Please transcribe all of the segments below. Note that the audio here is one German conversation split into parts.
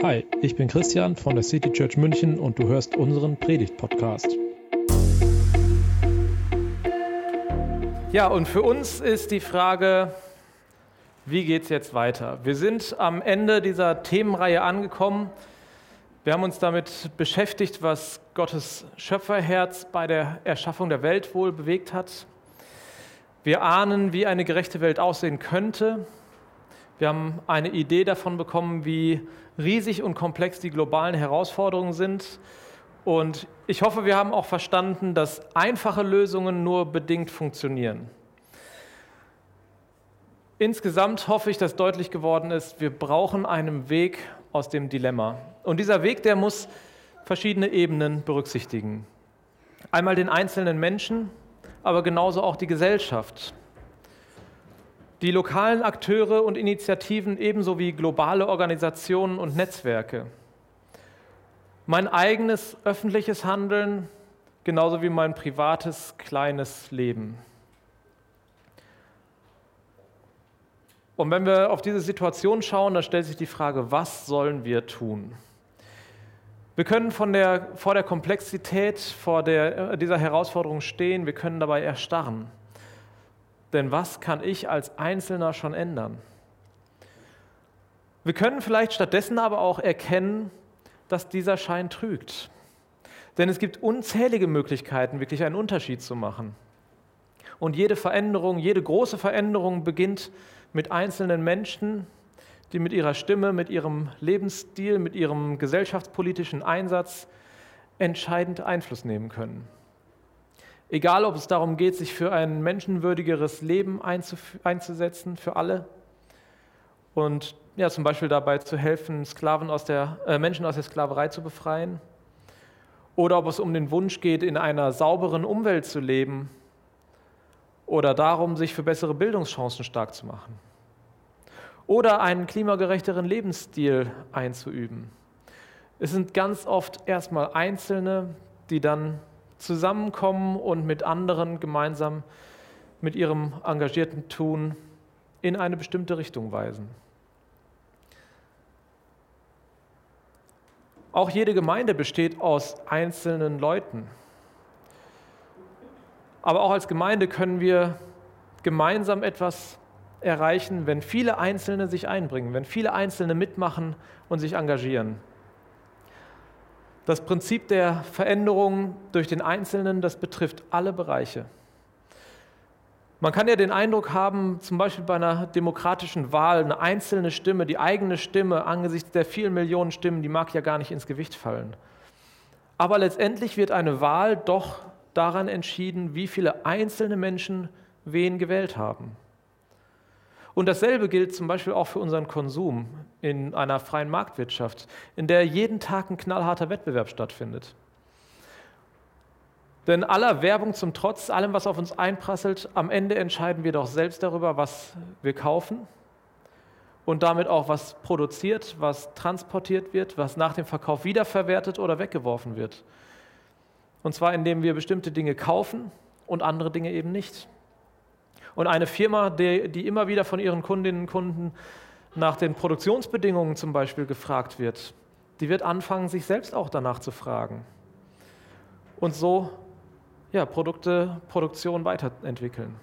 Hi, ich bin Christian von der City Church München und du hörst unseren Predigt-Podcast. Ja, und für uns ist die Frage, wie geht es jetzt weiter? Wir sind am Ende dieser Themenreihe angekommen. Wir haben uns damit beschäftigt, was Gottes Schöpferherz bei der Erschaffung der Welt wohl bewegt hat. Wir ahnen, wie eine gerechte Welt aussehen könnte. Wir haben eine Idee davon bekommen, wie riesig und komplex die globalen Herausforderungen sind. Und ich hoffe, wir haben auch verstanden, dass einfache Lösungen nur bedingt funktionieren. Insgesamt hoffe ich, dass deutlich geworden ist, wir brauchen einen Weg aus dem Dilemma. Und dieser Weg, der muss verschiedene Ebenen berücksichtigen. Einmal den einzelnen Menschen, aber genauso auch die Gesellschaft. Die lokalen Akteure und Initiativen ebenso wie globale Organisationen und Netzwerke. Mein eigenes öffentliches Handeln genauso wie mein privates kleines Leben. Und wenn wir auf diese Situation schauen, dann stellt sich die Frage, was sollen wir tun? Wir können der, vor der Komplexität vor der, äh, dieser Herausforderung stehen, wir können dabei erstarren. Denn was kann ich als Einzelner schon ändern? Wir können vielleicht stattdessen aber auch erkennen, dass dieser Schein trügt. Denn es gibt unzählige Möglichkeiten, wirklich einen Unterschied zu machen. Und jede Veränderung, jede große Veränderung beginnt mit einzelnen Menschen, die mit ihrer Stimme, mit ihrem Lebensstil, mit ihrem gesellschaftspolitischen Einsatz entscheidend Einfluss nehmen können. Egal, ob es darum geht, sich für ein menschenwürdigeres Leben einzusetzen, für alle, und ja, zum Beispiel dabei zu helfen, Sklaven aus der, äh, Menschen aus der Sklaverei zu befreien, oder ob es um den Wunsch geht, in einer sauberen Umwelt zu leben, oder darum, sich für bessere Bildungschancen stark zu machen oder einen klimagerechteren Lebensstil einzuüben. Es sind ganz oft erstmal Einzelne, die dann zusammenkommen und mit anderen gemeinsam mit ihrem engagierten Tun in eine bestimmte Richtung weisen. Auch jede Gemeinde besteht aus einzelnen Leuten. Aber auch als Gemeinde können wir gemeinsam etwas erreichen, wenn viele Einzelne sich einbringen, wenn viele Einzelne mitmachen und sich engagieren. Das Prinzip der Veränderung durch den Einzelnen, das betrifft alle Bereiche. Man kann ja den Eindruck haben, zum Beispiel bei einer demokratischen Wahl, eine einzelne Stimme, die eigene Stimme angesichts der vielen Millionen Stimmen, die mag ja gar nicht ins Gewicht fallen. Aber letztendlich wird eine Wahl doch daran entschieden, wie viele einzelne Menschen wen gewählt haben. Und dasselbe gilt zum Beispiel auch für unseren Konsum in einer freien Marktwirtschaft, in der jeden Tag ein knallharter Wettbewerb stattfindet. Denn aller Werbung zum Trotz, allem, was auf uns einprasselt, am Ende entscheiden wir doch selbst darüber, was wir kaufen und damit auch, was produziert, was transportiert wird, was nach dem Verkauf wiederverwertet oder weggeworfen wird. Und zwar indem wir bestimmte Dinge kaufen und andere Dinge eben nicht. Und eine Firma, die, die immer wieder von ihren Kundinnen und Kunden nach den Produktionsbedingungen zum Beispiel gefragt wird, die wird anfangen, sich selbst auch danach zu fragen. Und so ja, Produkte, Produktion weiterentwickeln.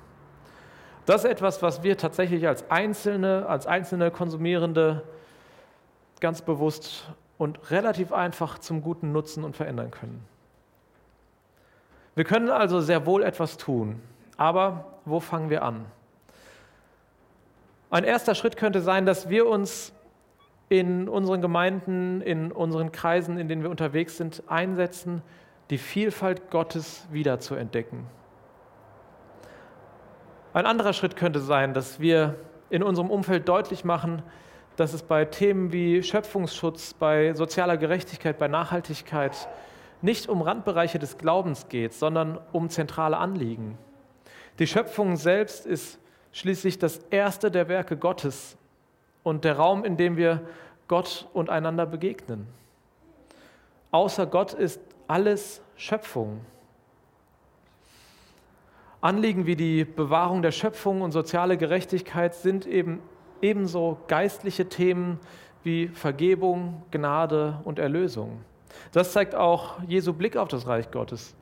Das ist etwas, was wir tatsächlich als Einzelne, als einzelne Konsumierende ganz bewusst und relativ einfach zum Guten nutzen und verändern können. Wir können also sehr wohl etwas tun. Aber wo fangen wir an? Ein erster Schritt könnte sein, dass wir uns in unseren Gemeinden, in unseren Kreisen, in denen wir unterwegs sind, einsetzen, die Vielfalt Gottes wiederzuentdecken. Ein anderer Schritt könnte sein, dass wir in unserem Umfeld deutlich machen, dass es bei Themen wie Schöpfungsschutz, bei sozialer Gerechtigkeit, bei Nachhaltigkeit nicht um Randbereiche des Glaubens geht, sondern um zentrale Anliegen. Die Schöpfung selbst ist schließlich das erste der Werke Gottes und der Raum, in dem wir Gott und einander begegnen. Außer Gott ist alles Schöpfung. Anliegen wie die Bewahrung der Schöpfung und soziale Gerechtigkeit sind eben ebenso geistliche Themen wie Vergebung, Gnade und Erlösung. Das zeigt auch Jesu Blick auf das Reich Gottes.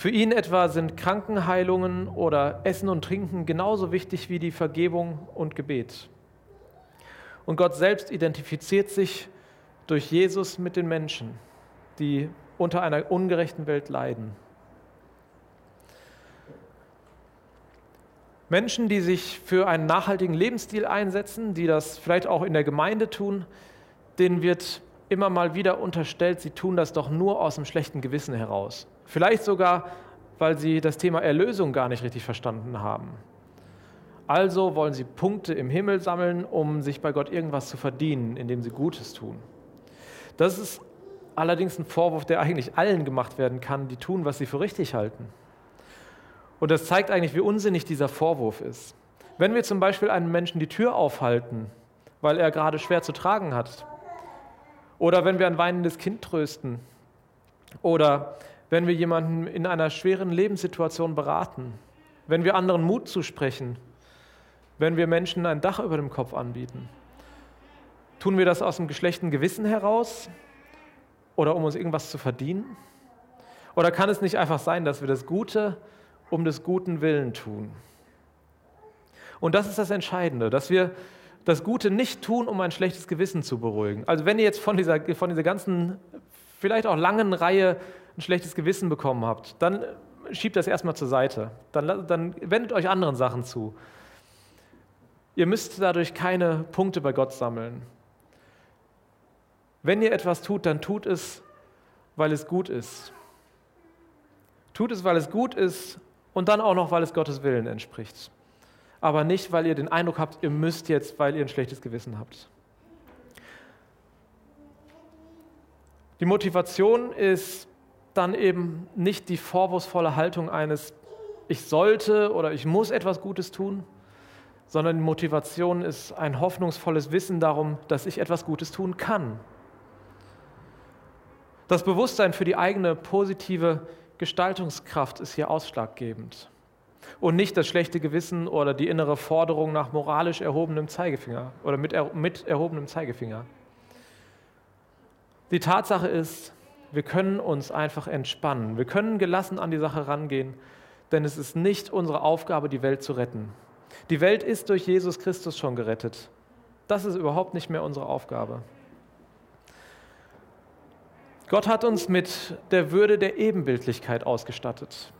Für ihn etwa sind Krankenheilungen oder Essen und Trinken genauso wichtig wie die Vergebung und Gebet. Und Gott selbst identifiziert sich durch Jesus mit den Menschen, die unter einer ungerechten Welt leiden. Menschen, die sich für einen nachhaltigen Lebensstil einsetzen, die das vielleicht auch in der Gemeinde tun, denen wird immer mal wieder unterstellt, sie tun das doch nur aus einem schlechten Gewissen heraus. Vielleicht sogar, weil sie das Thema Erlösung gar nicht richtig verstanden haben. Also wollen sie Punkte im Himmel sammeln, um sich bei Gott irgendwas zu verdienen, indem sie Gutes tun. Das ist allerdings ein Vorwurf, der eigentlich allen gemacht werden kann, die tun, was sie für richtig halten. Und das zeigt eigentlich, wie unsinnig dieser Vorwurf ist. Wenn wir zum Beispiel einem Menschen die Tür aufhalten, weil er gerade schwer zu tragen hat, oder wenn wir ein weinendes Kind trösten, oder wenn wir jemanden in einer schweren Lebenssituation beraten, wenn wir anderen Mut zusprechen, wenn wir Menschen ein Dach über dem Kopf anbieten? Tun wir das aus dem geschlechten Gewissen heraus oder um uns irgendwas zu verdienen? Oder kann es nicht einfach sein, dass wir das Gute um des guten Willen tun? Und das ist das Entscheidende, dass wir das Gute nicht tun, um ein schlechtes Gewissen zu beruhigen. Also wenn ihr jetzt von dieser, von dieser ganzen, vielleicht auch langen Reihe ein schlechtes Gewissen bekommen habt, dann schiebt das erstmal zur Seite. Dann, dann wendet euch anderen Sachen zu. Ihr müsst dadurch keine Punkte bei Gott sammeln. Wenn ihr etwas tut, dann tut es, weil es gut ist. Tut es, weil es gut ist und dann auch noch, weil es Gottes Willen entspricht. Aber nicht, weil ihr den Eindruck habt, ihr müsst jetzt, weil ihr ein schlechtes Gewissen habt. Die Motivation ist dann eben nicht die vorwurfsvolle Haltung eines Ich sollte oder ich muss etwas Gutes tun, sondern die Motivation ist ein hoffnungsvolles Wissen darum, dass ich etwas Gutes tun kann. Das Bewusstsein für die eigene positive Gestaltungskraft ist hier ausschlaggebend und nicht das schlechte Gewissen oder die innere Forderung nach moralisch erhobenem Zeigefinger oder mit, er, mit erhobenem Zeigefinger. Die Tatsache ist, wir können uns einfach entspannen. Wir können gelassen an die Sache rangehen, denn es ist nicht unsere Aufgabe, die Welt zu retten. Die Welt ist durch Jesus Christus schon gerettet. Das ist überhaupt nicht mehr unsere Aufgabe. Gott hat uns mit der Würde der Ebenbildlichkeit ausgestattet.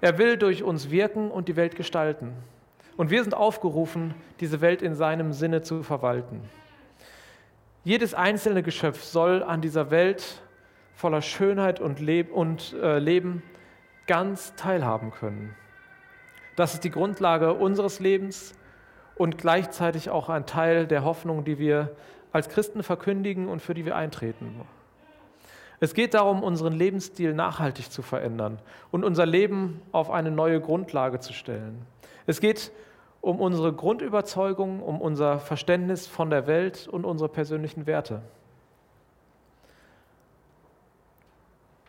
Er will durch uns wirken und die Welt gestalten. Und wir sind aufgerufen, diese Welt in seinem Sinne zu verwalten. Jedes einzelne Geschöpf soll an dieser Welt voller Schönheit und, Leb und äh, Leben ganz teilhaben können. Das ist die Grundlage unseres Lebens und gleichzeitig auch ein Teil der Hoffnung, die wir als Christen verkündigen und für die wir eintreten. Es geht darum, unseren Lebensstil nachhaltig zu verändern und unser Leben auf eine neue Grundlage zu stellen. Es geht um unsere Grundüberzeugung, um unser Verständnis von der Welt und unsere persönlichen Werte.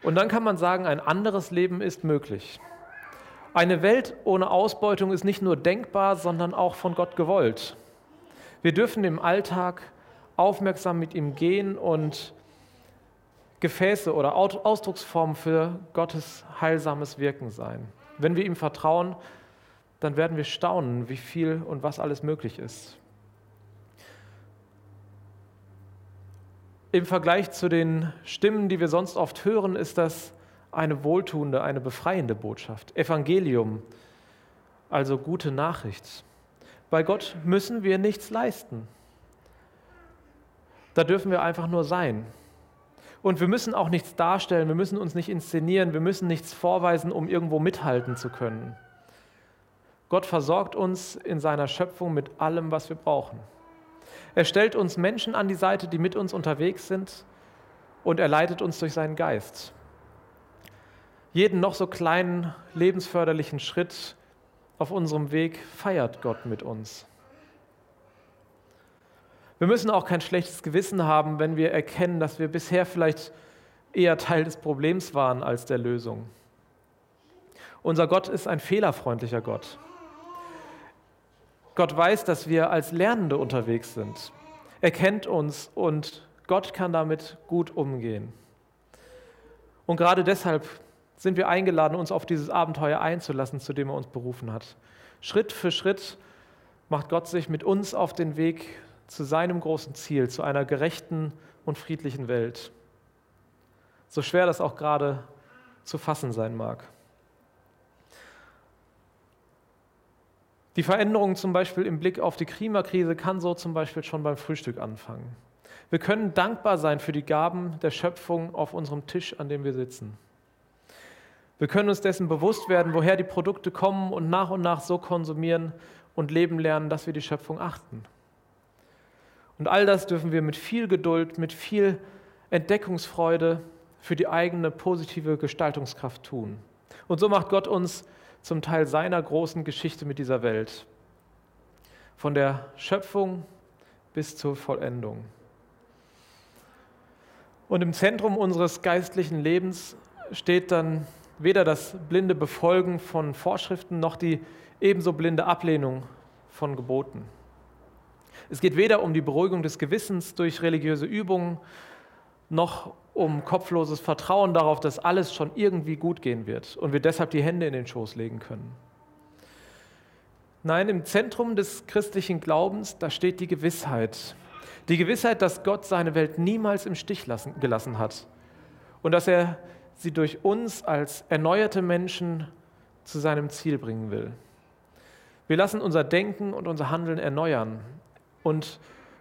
Und dann kann man sagen, ein anderes Leben ist möglich. Eine Welt ohne Ausbeutung ist nicht nur denkbar, sondern auch von Gott gewollt. Wir dürfen im Alltag aufmerksam mit ihm gehen und Gefäße oder Ausdrucksformen für Gottes heilsames Wirken sein. Wenn wir ihm vertrauen, dann werden wir staunen, wie viel und was alles möglich ist. Im Vergleich zu den Stimmen, die wir sonst oft hören, ist das eine wohltuende, eine befreiende Botschaft. Evangelium, also gute Nachricht. Bei Gott müssen wir nichts leisten. Da dürfen wir einfach nur sein. Und wir müssen auch nichts darstellen, wir müssen uns nicht inszenieren, wir müssen nichts vorweisen, um irgendwo mithalten zu können. Gott versorgt uns in seiner Schöpfung mit allem, was wir brauchen. Er stellt uns Menschen an die Seite, die mit uns unterwegs sind und er leitet uns durch seinen Geist. Jeden noch so kleinen lebensförderlichen Schritt auf unserem Weg feiert Gott mit uns. Wir müssen auch kein schlechtes Gewissen haben, wenn wir erkennen, dass wir bisher vielleicht eher Teil des Problems waren als der Lösung. Unser Gott ist ein fehlerfreundlicher Gott. Gott weiß, dass wir als Lernende unterwegs sind. Er kennt uns und Gott kann damit gut umgehen. Und gerade deshalb sind wir eingeladen, uns auf dieses Abenteuer einzulassen, zu dem er uns berufen hat. Schritt für Schritt macht Gott sich mit uns auf den Weg zu seinem großen Ziel, zu einer gerechten und friedlichen Welt. So schwer das auch gerade zu fassen sein mag. Die Veränderung zum Beispiel im Blick auf die Klimakrise kann so zum Beispiel schon beim Frühstück anfangen. Wir können dankbar sein für die Gaben der Schöpfung auf unserem Tisch, an dem wir sitzen. Wir können uns dessen bewusst werden, woher die Produkte kommen und nach und nach so konsumieren und leben lernen, dass wir die Schöpfung achten. Und all das dürfen wir mit viel Geduld, mit viel Entdeckungsfreude für die eigene positive Gestaltungskraft tun. Und so macht Gott uns zum Teil seiner großen Geschichte mit dieser Welt. Von der Schöpfung bis zur Vollendung. Und im Zentrum unseres geistlichen Lebens steht dann weder das blinde Befolgen von Vorschriften noch die ebenso blinde Ablehnung von Geboten. Es geht weder um die Beruhigung des Gewissens durch religiöse Übungen, noch um kopfloses Vertrauen darauf, dass alles schon irgendwie gut gehen wird und wir deshalb die Hände in den Schoß legen können. Nein, im Zentrum des christlichen Glaubens, da steht die Gewissheit. Die Gewissheit, dass Gott seine Welt niemals im Stich lassen, gelassen hat und dass er sie durch uns als erneuerte Menschen zu seinem Ziel bringen will. Wir lassen unser Denken und unser Handeln erneuern. Und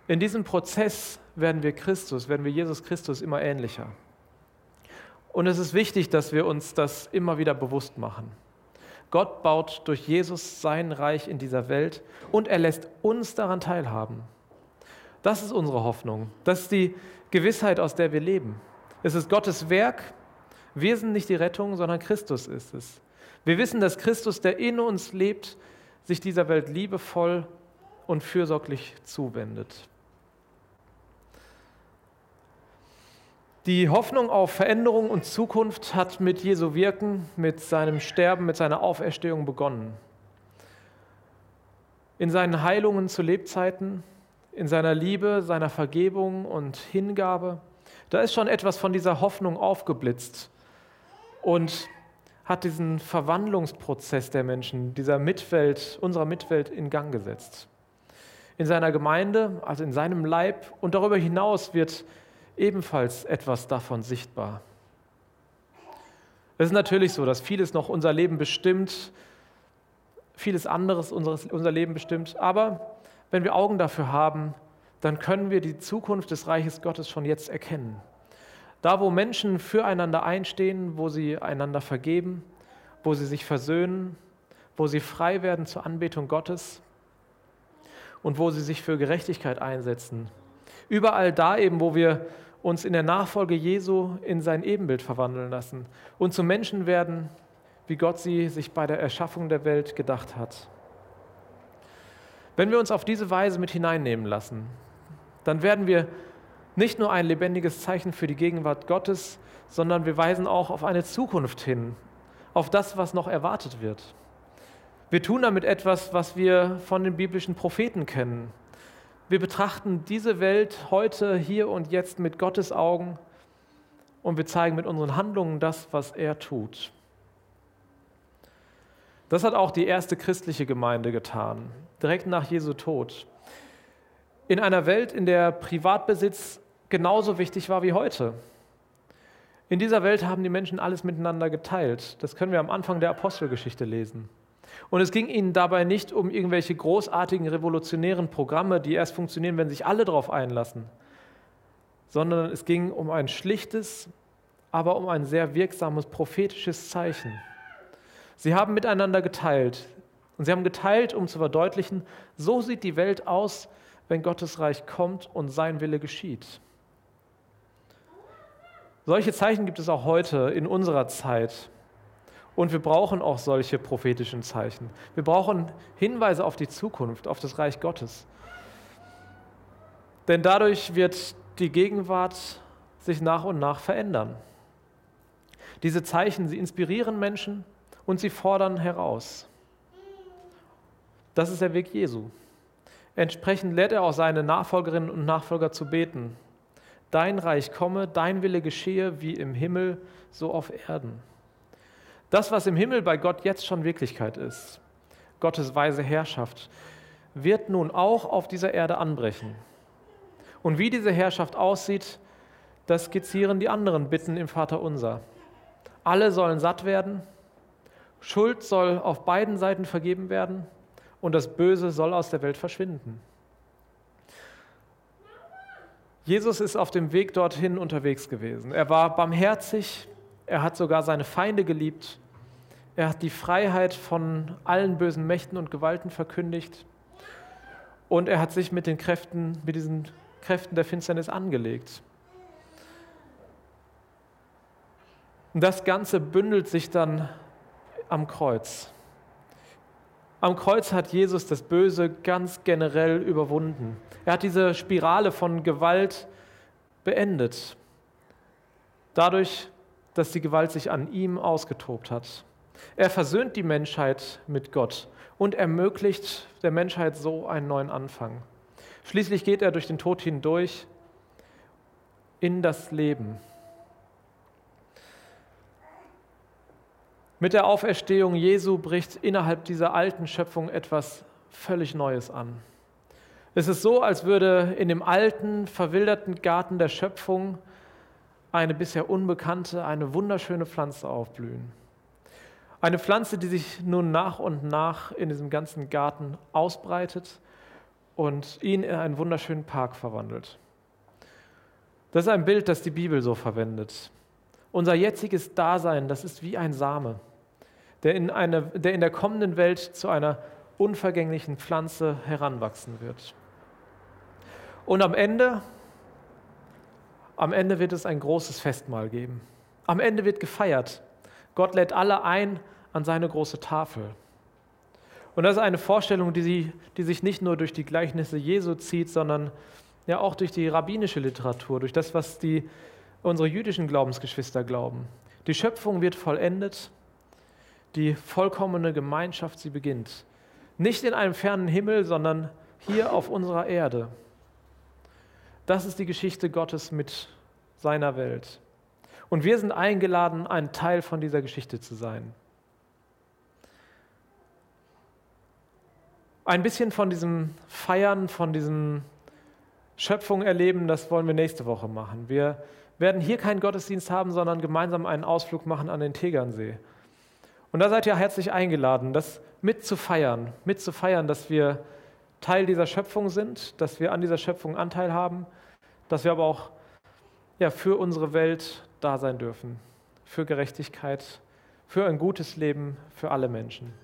in diesem Prozess werden wir Christus, werden wir Jesus Christus immer ähnlicher. Und es ist wichtig, dass wir uns das immer wieder bewusst machen. Gott baut durch Jesus sein Reich in dieser Welt und er lässt uns daran teilhaben. Das ist unsere Hoffnung. Das ist die Gewissheit, aus der wir leben. Es ist Gottes Werk wir sind nicht die Rettung, sondern Christus ist es. Wir wissen, dass Christus, der in uns lebt, sich dieser Welt liebevoll und fürsorglich zuwendet. Die Hoffnung auf Veränderung und Zukunft hat mit Jesu Wirken, mit seinem Sterben, mit seiner Auferstehung begonnen. In seinen Heilungen zu Lebzeiten, in seiner Liebe, seiner Vergebung und Hingabe, da ist schon etwas von dieser Hoffnung aufgeblitzt und hat diesen Verwandlungsprozess der Menschen, dieser Mitwelt, unserer Mitwelt in Gang gesetzt. In seiner Gemeinde, also in seinem Leib und darüber hinaus wird ebenfalls etwas davon sichtbar. Es ist natürlich so, dass vieles noch unser Leben bestimmt, vieles anderes unseres, unser Leben bestimmt, aber wenn wir Augen dafür haben, dann können wir die Zukunft des Reiches Gottes schon jetzt erkennen. Da, wo Menschen füreinander einstehen, wo sie einander vergeben, wo sie sich versöhnen, wo sie frei werden zur Anbetung Gottes und wo sie sich für Gerechtigkeit einsetzen. Überall da eben, wo wir uns in der Nachfolge Jesu in sein Ebenbild verwandeln lassen und zu Menschen werden, wie Gott sie sich bei der Erschaffung der Welt gedacht hat. Wenn wir uns auf diese Weise mit hineinnehmen lassen, dann werden wir nicht nur ein lebendiges Zeichen für die Gegenwart Gottes, sondern wir weisen auch auf eine Zukunft hin, auf das, was noch erwartet wird. Wir tun damit etwas, was wir von den biblischen Propheten kennen. Wir betrachten diese Welt heute, hier und jetzt mit Gottes Augen und wir zeigen mit unseren Handlungen das, was er tut. Das hat auch die erste christliche Gemeinde getan, direkt nach Jesu Tod. In einer Welt, in der Privatbesitz genauso wichtig war wie heute. In dieser Welt haben die Menschen alles miteinander geteilt. Das können wir am Anfang der Apostelgeschichte lesen. Und es ging ihnen dabei nicht um irgendwelche großartigen revolutionären Programme, die erst funktionieren, wenn sich alle darauf einlassen, sondern es ging um ein schlichtes, aber um ein sehr wirksames prophetisches Zeichen. Sie haben miteinander geteilt und sie haben geteilt, um zu verdeutlichen, so sieht die Welt aus, wenn Gottes Reich kommt und sein Wille geschieht. Solche Zeichen gibt es auch heute in unserer Zeit. Und wir brauchen auch solche prophetischen Zeichen. Wir brauchen Hinweise auf die Zukunft, auf das Reich Gottes. Denn dadurch wird die Gegenwart sich nach und nach verändern. Diese Zeichen, sie inspirieren Menschen und sie fordern heraus. Das ist der Weg Jesu. Entsprechend lehrt er auch seine Nachfolgerinnen und Nachfolger zu beten. Dein Reich komme, dein Wille geschehe, wie im Himmel, so auf Erden. Das, was im Himmel bei Gott jetzt schon Wirklichkeit ist, Gottes weise Herrschaft, wird nun auch auf dieser Erde anbrechen. Und wie diese Herrschaft aussieht, das skizzieren die anderen Bitten im Vater unser. Alle sollen satt werden, Schuld soll auf beiden Seiten vergeben werden und das Böse soll aus der Welt verschwinden. Jesus ist auf dem Weg dorthin unterwegs gewesen. Er war barmherzig, er hat sogar seine Feinde geliebt, er hat die Freiheit von allen bösen Mächten und Gewalten verkündigt und er hat sich mit den Kräften, mit diesen Kräften der Finsternis angelegt. Und das Ganze bündelt sich dann am Kreuz. Am Kreuz hat Jesus das Böse ganz generell überwunden. Er hat diese Spirale von Gewalt beendet. Dadurch, dass die Gewalt sich an ihm ausgetobt hat. Er versöhnt die Menschheit mit Gott und ermöglicht der Menschheit so einen neuen Anfang. Schließlich geht er durch den Tod hindurch in das Leben. Mit der Auferstehung Jesu bricht innerhalb dieser alten Schöpfung etwas völlig Neues an. Es ist so, als würde in dem alten, verwilderten Garten der Schöpfung eine bisher unbekannte, eine wunderschöne Pflanze aufblühen. Eine Pflanze, die sich nun nach und nach in diesem ganzen Garten ausbreitet und ihn in einen wunderschönen Park verwandelt. Das ist ein Bild, das die Bibel so verwendet. Unser jetziges Dasein, das ist wie ein Same, der in, eine, der in der kommenden Welt zu einer unvergänglichen Pflanze heranwachsen wird. Und am Ende, am Ende wird es ein großes Festmahl geben. Am Ende wird gefeiert. Gott lädt alle ein an seine große Tafel. Und das ist eine Vorstellung, die, sie, die sich nicht nur durch die Gleichnisse Jesu zieht, sondern ja auch durch die rabbinische Literatur, durch das, was die, unsere jüdischen Glaubensgeschwister glauben. Die Schöpfung wird vollendet, die vollkommene Gemeinschaft, sie beginnt. Nicht in einem fernen Himmel, sondern hier auf unserer Erde. Das ist die Geschichte Gottes mit seiner Welt. Und wir sind eingeladen, ein Teil von dieser Geschichte zu sein. Ein bisschen von diesem Feiern, von diesem Schöpfung erleben, das wollen wir nächste Woche machen. Wir werden hier keinen Gottesdienst haben, sondern gemeinsam einen Ausflug machen an den Tegernsee. Und da seid ihr herzlich eingeladen, das mitzufeiern, mitzufeiern, dass wir Teil dieser Schöpfung sind, dass wir an dieser Schöpfung Anteil haben, dass wir aber auch ja, für unsere Welt da sein dürfen, für Gerechtigkeit, für ein gutes Leben für alle Menschen.